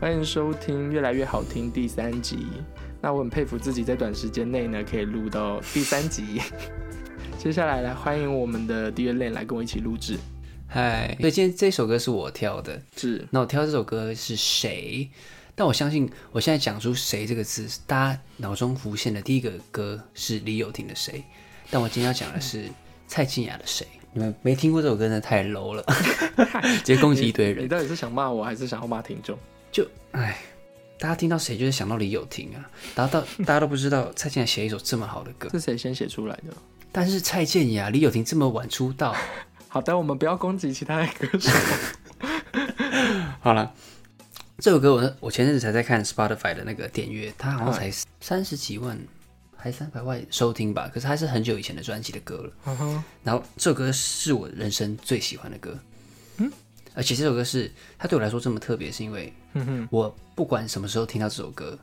欢迎收听《越来越好听》第三集。那我很佩服自己在短时间内呢可以录到第三集。接下来来欢迎我们的 Dear Lane 来跟我一起录制。嗨，所以今天这首歌是我挑的。是，那我挑这首歌是谁？但我相信我现在讲出“谁”这个字，大家脑中浮现的第一个歌是李友廷的《谁》，但我今天要讲的是蔡健雅的《谁》。你们没听过这首歌呢，太 low 了，直接攻击一堆人你人。到底是想骂我还是想要骂听众？就哎，大家听到谁就是想到李友廷啊，然后到 大家都不知道蔡健雅写一首这么好的歌，是谁先写出来的？但是蔡健雅、李友廷这么晚出道，好的，我们不要攻击其他的歌手。好了，这首歌我我前阵子才在看 Spotify 的那个点阅，它好像才三十几万，还三百万收听吧。可是它是很久以前的专辑的歌了。然后这首歌是我人生最喜欢的歌，嗯，而且这首歌是它对我来说这么特别，是因为我不管什么时候听到这首歌，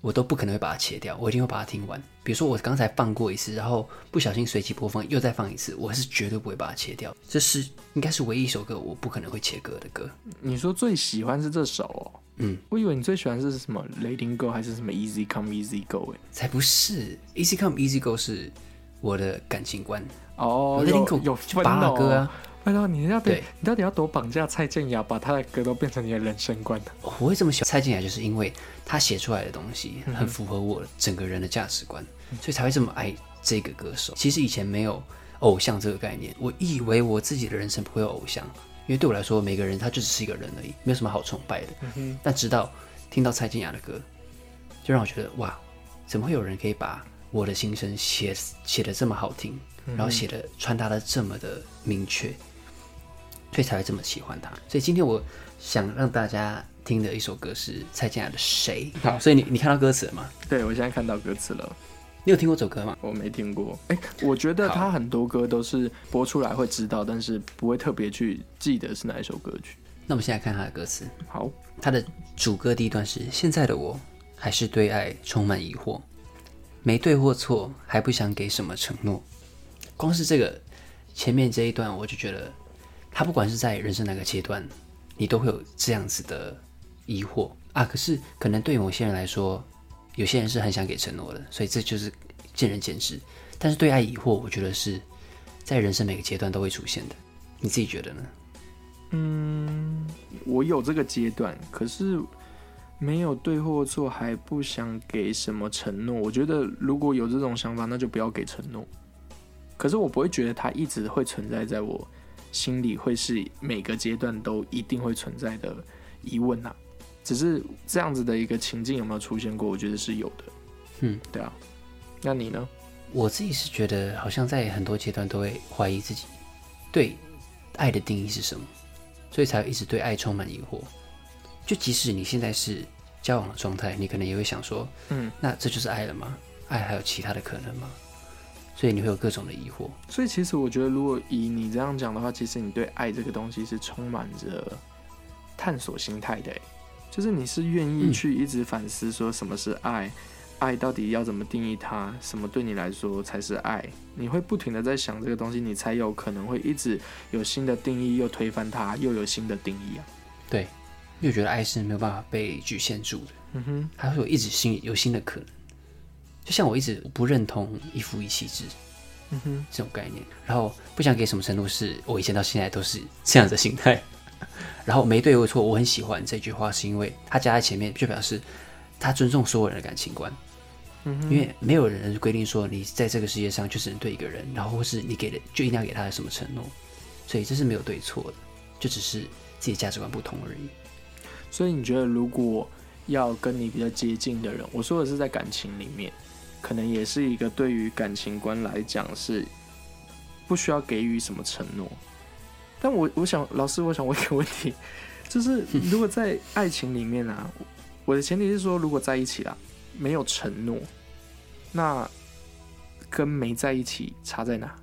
我都不可能会把它切掉，我一定会把它听完。比如说我刚才放过一次，然后不小心随机播放又再放一次，我是绝对不会把它切掉。这是应该是唯一一首歌我不可能会切歌的歌。你说最喜欢是这首哦？嗯，我以为你最喜欢是什么《Letting Go》还是什么《Easy Come Easy Go》哎？才不是，Easy Come Easy Go 是我的感情观。哦，Letting Go 有分就拔了哦歌啊。拜托，你要得对你到底要多绑架蔡健雅，把她的歌都变成你的人生观的？我会这么喜欢蔡健雅，就是因为他写出来的东西很符合我整个人的价值观，所以才会这么爱这个歌手。其实以前没有偶像这个概念，我以为我自己的人生不会有偶像，因为对我来说，每个人他就只是一个人而已，没有什么好崇拜的。但直到听到蔡健雅的歌，就让我觉得哇，怎么会有人可以把我的心声写写的这么好听，然后写的传达的这么的明确，所以才会这么喜欢他。所以今天我想让大家听的一首歌是蔡健雅的《谁》。好，所以你你看到歌词了吗？对，我现在看到歌词了，你有听过这首歌吗？我没听过。哎、我觉得他很多歌都是播出来会知道，但是不会特别去记得是哪一首歌曲。那我们现在看他的歌词。好，他的主歌第一段是：现在的我还是对爱充满疑惑，没对或错，还不想给什么承诺。光是这个前面这一段，我就觉得他不管是在人生哪个阶段，你都会有这样子的疑惑啊。可是可能对某些人来说，有些人是很想给承诺的，所以这就是见仁见智。但是对爱疑惑，我觉得是在人生每个阶段都会出现的。你自己觉得呢？嗯，我有这个阶段，可是没有对或错，还不想给什么承诺。我觉得如果有这种想法，那就不要给承诺。可是我不会觉得它一直会存在在我心里，会是每个阶段都一定会存在的疑问呐、只是这样子的一个情境有没有出现过？我觉得是有的。嗯，对啊。那你呢？我自己是觉得，好像在很多阶段都会怀疑自己对爱的定义是什么，所以才一直对爱充满疑惑。就即使你现在是交往的状态，你可能也会想说，嗯，那这就是爱了吗？爱还有其他的可能吗？所以你会有各种的疑惑。所以其实我觉得，如果以你这样讲的话，其实你对爱这个东西是充满着探索心态的，欸就是你是愿意嗯去一直反思说什么是爱，爱到底要怎么定义它，什么对你来说才是爱，你会不停的在想这个东西，你才有可能会一直有新的定义，又推翻它，又有新的定义啊。对，因为觉得爱是没有办法被局限住的，嗯哼，还会有一直新有新的可能。就像我一直不认同一夫一妻制嗯哼，这种概念，然后不想给什么承诺，是我以前到现在都是这样的心态。然后没对或错，我很喜欢这句话，是因为他加在前面，就表示他尊重所有人的感情观。嗯哼，因为没有人规定说你在这个世界上就只能对一个人，然后或是你给的就一定要给他什么承诺，所以这是没有对错的，就只是自己价值观不同而已。所以你觉得，如果要跟你比较接近的人，我说的是在感情里面，可能也是一个对于感情观来讲是不需要给予什么承诺。但我 我想，老师，我想问一个问题，就是如果在爱情里面啊，我的前提是说，如果在一起了，没有承诺，那跟没在一起差在哪？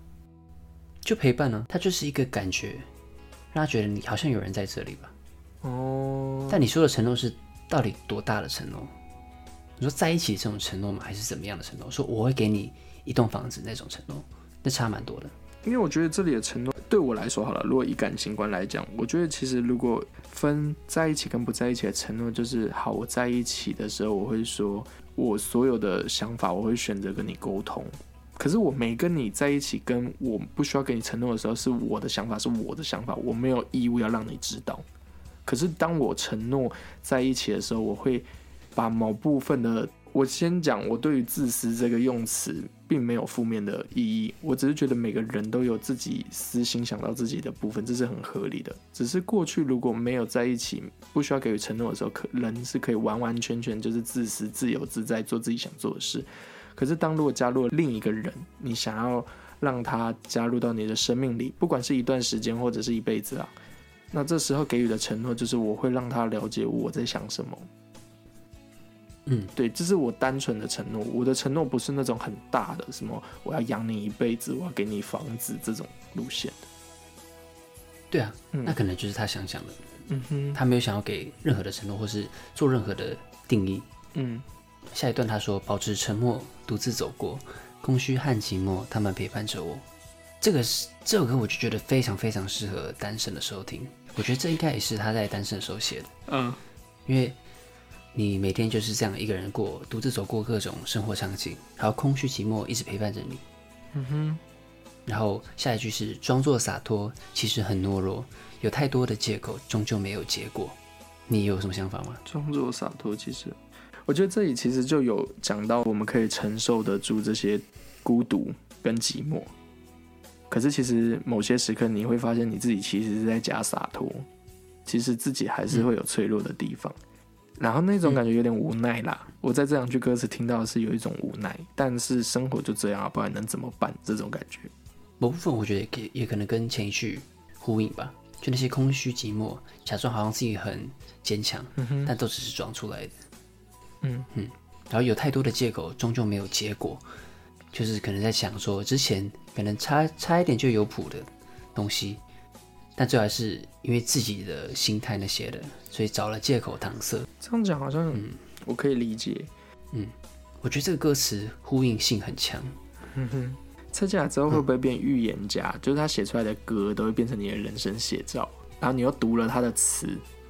就陪伴呢、它就是一个感觉，让他觉得你好像有人在这里吧。哦，但你说的承诺是到底多大的承诺？你说在一起这种承诺吗？还是怎么样的承诺？说我会给你一栋房子那种承诺，那差蛮多的。因为我觉得这里的承诺对我来说好了，如果以感情观来讲，我觉得其实如果分在一起跟不在一起的承诺，就是好，我在一起的时候，我会说我所有的想法，我会选择跟你沟通。可是我没跟你在一起，跟我不需要给你承诺的时候，是我的想法，是我的想法，我没有义务要让你知道。可是当我承诺在一起的时候，我会把某部分的，我先讲，我对于自私这个用词并没有负面的意义，我只是觉得每个人都有自己私心想到自己的部分，这是很合理的。只是过去如果没有在一起，不需要给予承诺的时候，可人是可以完完全全就是自私、自由自在做自己想做的事。可是，当如果加入了另一个人，你想要让他加入到你的生命里，不管是一段时间或者是一辈子啊，那这时候给予的承诺就是我会让他了解我在想什么。嗯，对，这是我单纯的承诺。我的承诺不是那种很大的，什么我要养你一辈子，我要给你房子这种路线的。对啊，嗯那可能就是他想想的，嗯哼，他没有想要给任何的承诺，或是做任何的定义。嗯下一段他说：“保持沉默，独自走过，空虚和寂寞，他们陪伴着我。”这个是这首歌，我就觉得非常非常适合单身的时候听。我觉得这应该也是他在单身的时候写的，嗯因为你每天就是这样一个人过，独自走过各种生活场景，还有空虚寂寞一直陪伴着你。嗯哼，然后下一句是装作洒脱，其实很懦弱，有太多的借口，终究没有结果。你有什么想法吗？装作洒脱，其实我觉得这里其实就有讲到我们可以承受得住这些孤独跟寂寞。可是其实某些时刻你会发现你自己其实是在假洒脱，其实自己还是会有脆弱的地方，然后那种感觉有点无奈啦。我在这两句歌词听到的是有一种无奈，但是生活就这样啊，不然能怎么办？这种感觉。某部分我觉得也可以也可能跟前一句呼应吧，就那些空虚寂寞，假装好像自己很坚强，但都只是装出来的。嗯嗯，然后有太多的借口，终究没有结果，就是可能在想说之前可能差差一点就有谱的东西，但最后还是因为自己的心态那些的，所以找了借口搪塞。这样讲好像嗯我可以理解。嗯我觉得这个歌词呼应性很强。嗯哼，拆下来之后会不会变预言家？就是他写出来的歌都会变成你的人生写照，然后你又读了他的词，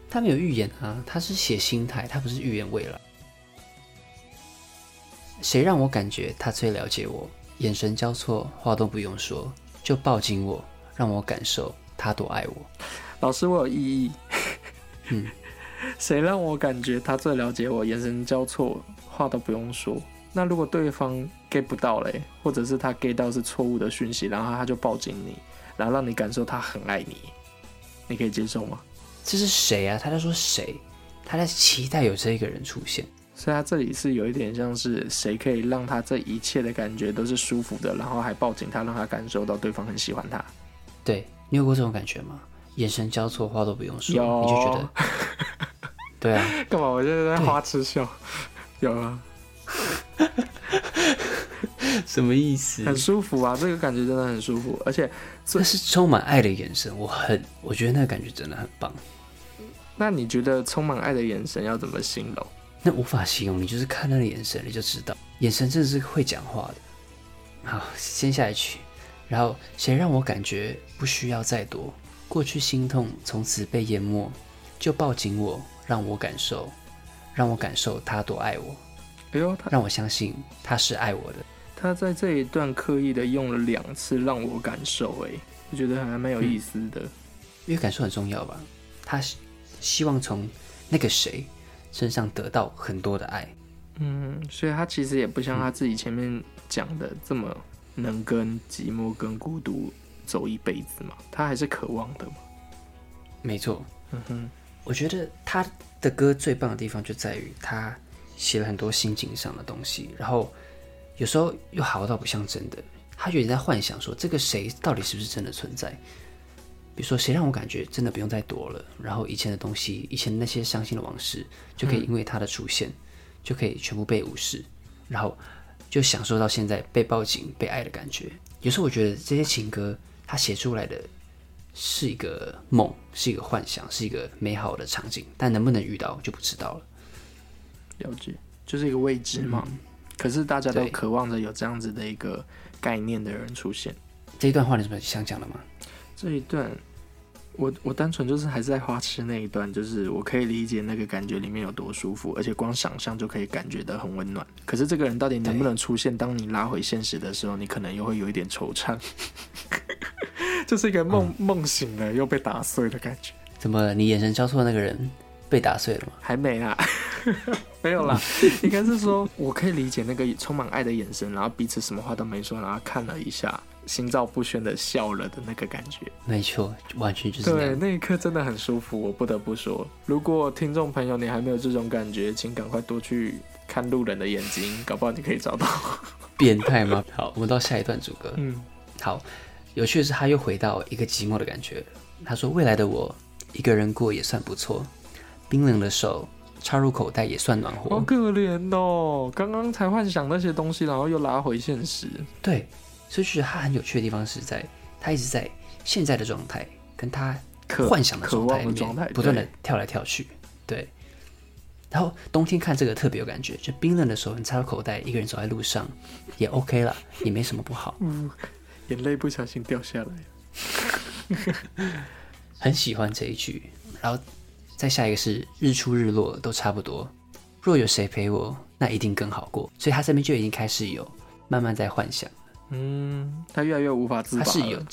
他没有预言啊，他是写心态，他不是预言未来。谁让我感觉他最了解我？眼神交错，话都不用说，就抱紧我，让我感受他多爱我。老师，我有异议。嗯，谁让我感觉他最了解我？眼神交错，话都不用说。那如果对方 get 不到嘞，或者是他 get 到是错误的讯息，然后他就抱紧你，然后让你感受他很爱你，你可以接受吗？这是谁啊？他在说谁？他在期待有这一个人出现。所以他这里是有一点像是谁可以让他这一切的感觉都是舒服的，然后还抱紧他，让他感受到对方很喜欢他。对你有过这种感觉吗？眼神交错，话都不用说，你就觉得，对啊，干嘛？我现在在花痴笑。有啊，什么意思很舒服啊，这个感觉真的很舒服，而且这是充满爱的眼神，我很，我觉得那个感觉真的很棒。那你觉得充满爱的眼神要怎么形容？那无法形容，你就是看那个眼神，你就知道，眼神真的是会讲话的。好，先下一曲，然后谁让我感觉不需要再多，过去心痛从此被淹没，就抱紧我，让我感受，让我感受他多爱我，哎呦，他让我相信他是爱我的。他在这一段刻意的用了两次让我感受，哎，我觉得还蛮有意思的。因为感受很重要吧，他希希望从那个谁身上得到很多的爱。嗯，所以他其实也不像他自己前面讲的这么能跟寂寞跟孤独走一辈子吗，他还是渴望的嘛。没错，嗯哼，我觉得他的歌最棒的地方就在于他写了很多心境上的东西，然后有时候又好到不像真的，他有点在幻想说这个谁到底是不是真的存在。比如说，谁让我感觉真的不用再躲了，然后以前的东西，以前那些伤心的往事，就可以因为他的出现，就可以全部被无视，然后就享受到现在被抱紧、被爱的感觉。有时候我觉得这些情歌，它写出来的是一个梦，是一个幻想，是一个美好的场景，但能不能遇到就不知道了。了解，就是一个未知嘛。可是大家都渴望着有这样子的一个概念的人出现。这一段话你有什么想讲的吗？这一段，我我单纯就是还是在花痴那一段，就是我可以理解那个感觉里面有多舒服，而且光想象就可以感觉到很温暖。可是这个人到底能不能出现？当你拉回现实的时候，你可能又会有一点惆怅，就是一个梦梦醒了又被打碎的感觉。怎么了？你眼神交错的那个人被打碎了吗？还没啦，没有啦，应该是说我可以理解那个充满爱的眼神，然后彼此什么话都没说，然后看了一下。心照不宣的笑了的那个感觉，没错，完全就是对那一刻真的很舒服。我不得不说，如果听众朋友你还没有这种感觉，请赶快多去看路人的眼睛，搞不好你可以找到。变态吗？好，我们到下一段主歌。嗯，好，有趣的是他又回到一个寂寞的感觉。他说：“未来的我一个人过也算不错，冰冷的手插入口袋也算暖和。”好可怜哦，刚刚才幻想那些东西，然后又拉回现实。对。所以是他很有趣的地方是在，他一直在现在的状态跟他幻想的状态里面不断的跳来跳去，对。然后冬天看这个特别有感觉，就冰冷的时候你插到口袋，一个人走在路上也 OK 了，也没什么不好。嗯，眼泪不小心掉下来。很喜欢这一句，然后再下一个是日出日落都差不多，若有谁陪我，那一定更好过。所以他这边就已经开始有慢慢在幻想。嗯，他越来越无法自拔，他是有，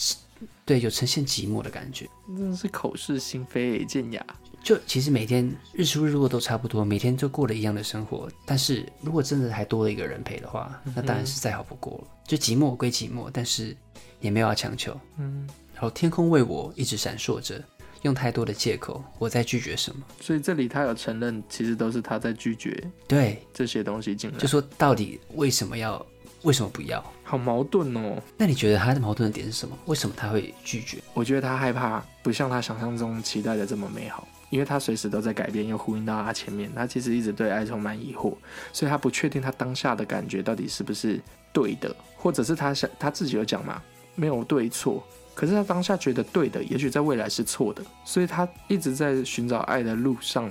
对，有呈现寂寞的感觉，真的是口是心非，见雅。就其实每天日出日落都差不多，每天就过了一样的生活。但是如果真的还多了一个人陪的话，那当然是再好不过了。就寂寞归寂寞，但是也没有要强求。嗯，然后天空为我一直闪烁着，用太多的借口，我在拒绝什么？所以这里他有承认，其实都是他在拒绝。对这些东西进来，就说到底为什么要？为什么不要？好矛盾哦。那你觉得他的矛盾的点是什么？为什么他会拒绝？我觉得他害怕不像他想象中期待的这么美好，因为他随时都在改变，又呼应到他前面，他其实一直对爱充满疑惑，所以他不确定他当下的感觉到底是不是对的，或者是他想他自己有讲嘛，没有对错，可是他当下觉得对的，也许在未来是错的，所以他一直在寻找爱的路上，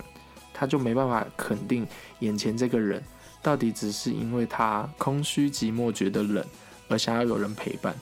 他就没办法肯定眼前这个人。到底只是因为他空虚寂寞觉得冷而想要有人陪伴，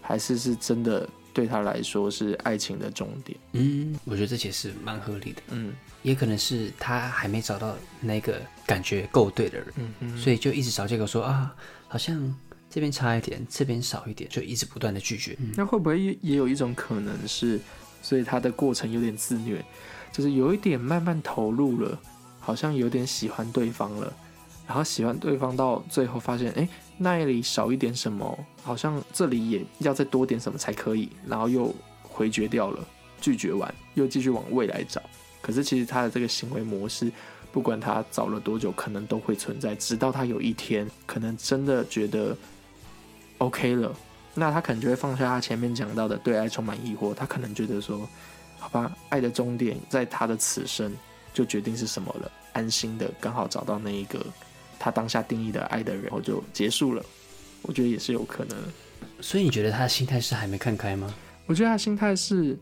还是是真的对他来说是爱情的终点？嗯，我觉得这解释蛮合理的。嗯，也可能是他还没找到那个感觉够对的人，嗯嗯，所以就一直找借口说啊，好像这边差一点，这边少一点，就一直不断的拒绝。那会不会也也有一种可能是，所以他的过程有点自虐，就是有一点慢慢投入了，好像有点喜欢对方了。然后喜欢对方到最后发现，哎，那里少一点什么，好像这里也要再多点什么才可以，然后又回绝掉了，拒绝完又继续往未来找。可是其实他的这个行为模式，不管他找了多久，可能都会存在，直到他有一天可能真的觉得 OK 了，那他可能就会放下他前面讲到的对爱充满疑惑，他可能觉得说，好吧，爱的终点在他的此生就决定是什么了，安心的刚好找到那一个。他当下定义的爱的人，然后就结束了，我觉得也是有可能。所以你觉得他的心态是还没看开吗？我觉得他心态是，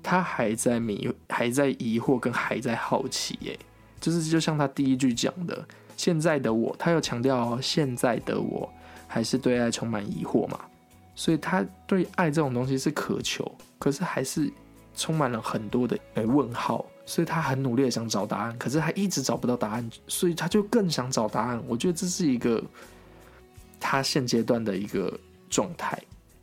他还在迷，还在疑惑，跟还在好奇。耶，就是就像他第一句讲的，现在的我，他又强调现在的我还是对爱充满疑惑嘛。所以他对爱这种东西是渴求，可是还是充满了很多的诶问号。所以他很努力的想找答案，可是他一直找不到答案，所以他就更想找答案。我觉得这是一个他现阶段的一个状态，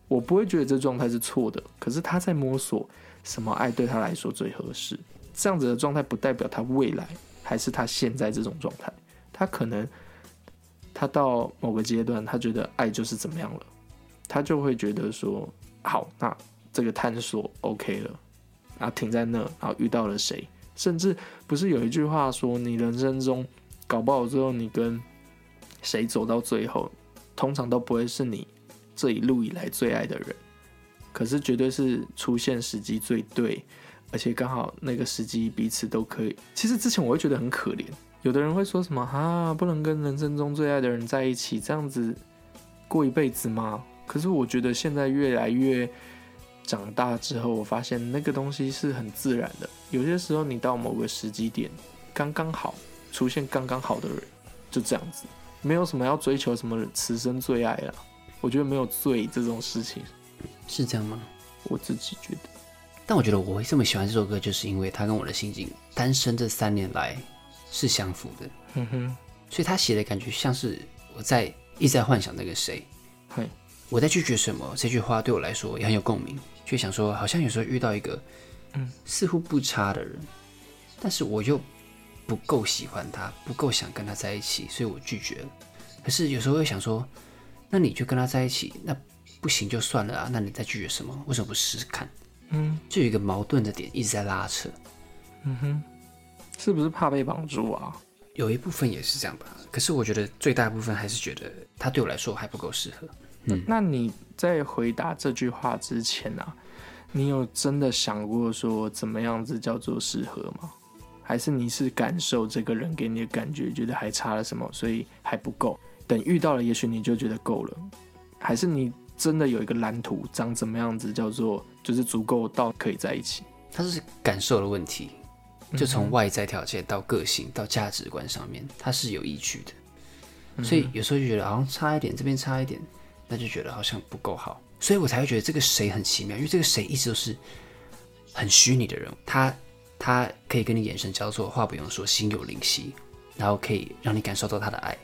我不会觉得这状态是错的。可是他在摸索什么爱对他来说最合适。这样子的状态不代表他未来还是他现在这种状态。他可能他到某个阶段，他觉得爱就是怎么样了，他就会觉得说好，那这个探索 OK 了，然后停在那，然后遇到了谁？甚至不是有一句话说，你人生中搞不好最后你跟谁走到最后，通常都不会是你这一路以来最爱的人，可是绝对是出现时机最对，而且刚好那个时机彼此都可以。其实之前我会觉得很可怜，有的人会说什么啊，不能跟人生中最爱的人在一起，这样子过一辈子吗？可是我觉得现在越来越。长大之后，我发现那个东西是很自然的。有些时候，你到某个时机点，刚刚好出现刚刚好的人，就这样子，没有什么要追求什么此生最爱了。我觉得没有最这种事情，是这样吗？我自己觉得，但我觉得我会这么喜欢这首歌，就是因为它跟我的心境，单身这三年来是相符的。嗯哼，所以他写的感觉像是我在一直在幻想那个谁，嘿，我在拒绝什么这句话对我来说也很有共鸣，就想说好像有时候遇到一个，嗯，似乎不差的人，但是我又不够喜欢他，不够想跟他在一起，所以我拒绝了。可是有时候又想说，那你就跟他在一起，那不行就算了啊，那你再拒绝什么？为什么不试试看？嗯就有一个矛盾的点一直在拉扯，嗯哼，是不是怕被绑住啊？有一部分也是这样吧。可是我觉得最大部分还是觉得他对我来说还不够适合。那你在回答这句话之前啊，你有真的想过说怎么样子叫做适合吗？还是你是感受这个人给你的感觉，觉得还差了什么，所以还不够？等遇到了，也许你就觉得够了。还是你真的有一个蓝图，长怎么样子叫做就是足够到可以在一起？它是感受的问题，就从嗯外在条件到个性到价值观上面，它是有依据的。所以有时候就觉得好像差一点，这边差一点，那就觉得好像不够好，所以我才会觉得这个谁很奇妙，因为这个谁一直都是很虚拟的人物，他他可以跟你眼神交错，话不用说，心有灵犀，然后可以让你感受到他的爱，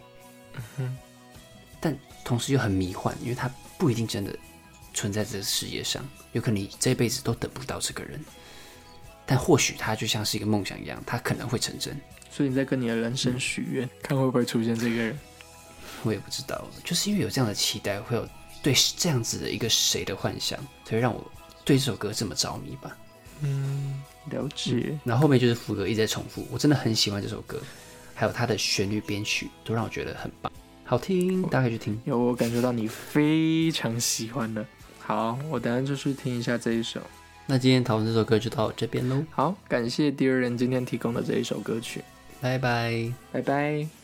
但同时又很迷幻，因为他不一定真的存在这个世界上，有可能你这辈子都等不到这个人，但或许他就像是一个梦想一样，他可能会成真。所以你在跟你的人生许愿，看会不会出现这个人。我也不知道，就是因为有这样的期待，会有对这样子的一个谁的幻想，所以让我对这首歌这么着迷吧。嗯，了解。然后后面就是副歌一直在重复，我真的很喜欢这首歌，还有它的旋律编曲都让我觉得很棒，好听，大家可以去听。有我感觉到你非常喜欢的。好，我等下就去听一下这一首。那今天讨论这首歌就到这边喽，好，感谢第二人今天提供的这一首歌曲，拜拜。拜拜。